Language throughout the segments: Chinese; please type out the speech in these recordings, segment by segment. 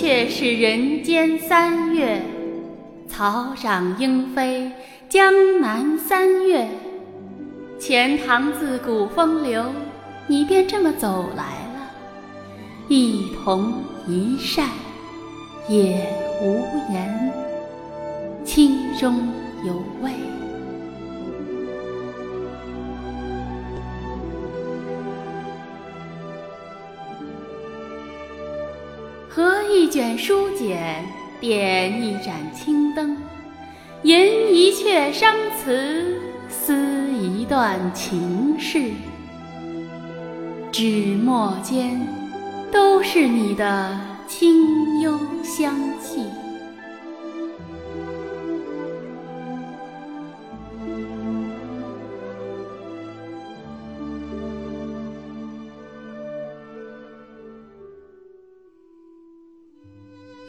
却是人间三月，草长莺飞江南三月。钱塘自古风流，你便这么走来了，一蓬一扇也无言，清中有味。一卷书简，点一盏青灯，吟一阙伤词，思一段情事。纸墨间，都是你的清幽香气。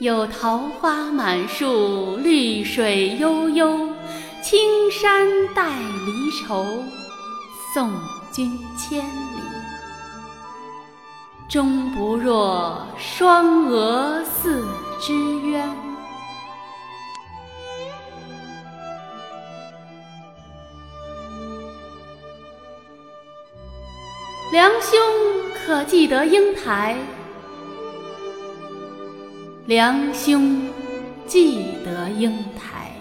有桃花满树，绿水悠悠，青山带离愁，送君千里。终不若双蛾似知渊。梁兄可记得英台？梁兄，记得英台。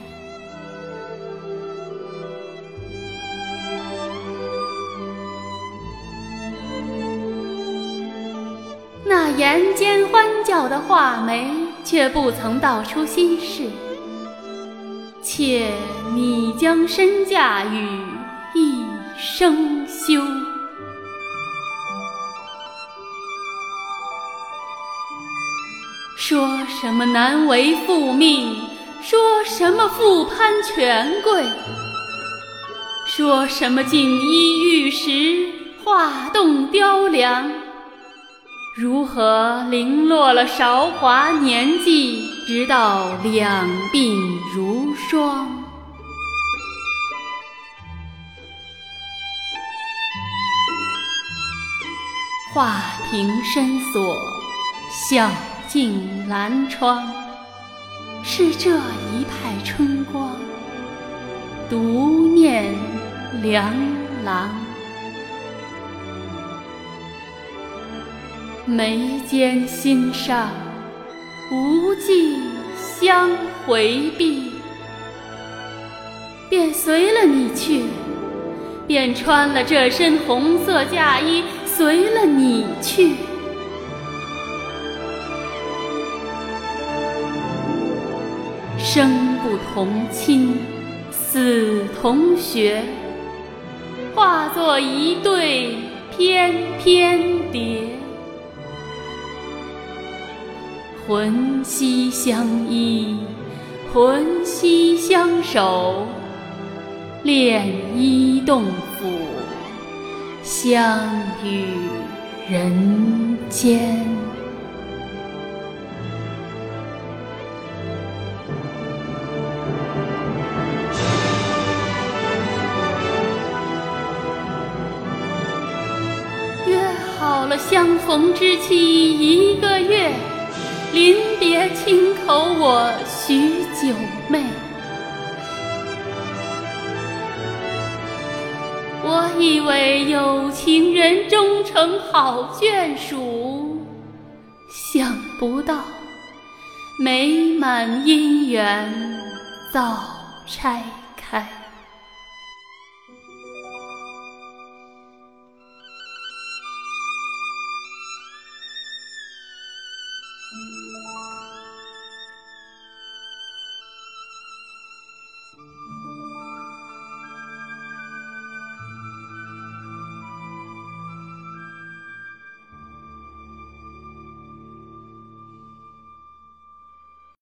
那言间欢叫的画眉，却不曾道出心事。妾拟将身嫁与一生休。什么难为父命，说什么复攀权贵，说什么锦衣玉食，画栋雕梁，如何零落了韶华年纪，直到两鬓如霜？画屏深锁，笑。尽阑窗，是这一派春光，独念梁郎。眉间心上，无计相回避，便随了你去，便穿了这身红色嫁衣，随了你去。生不同亲，死同穴，化作一对翩翩蝶，魂兮相依，魂兮相守，恋衣动府，相与人间。了相逢之期一个月，临别轻口我许九妹。我以为有情人终成好眷属，想不到美满姻缘早拆开。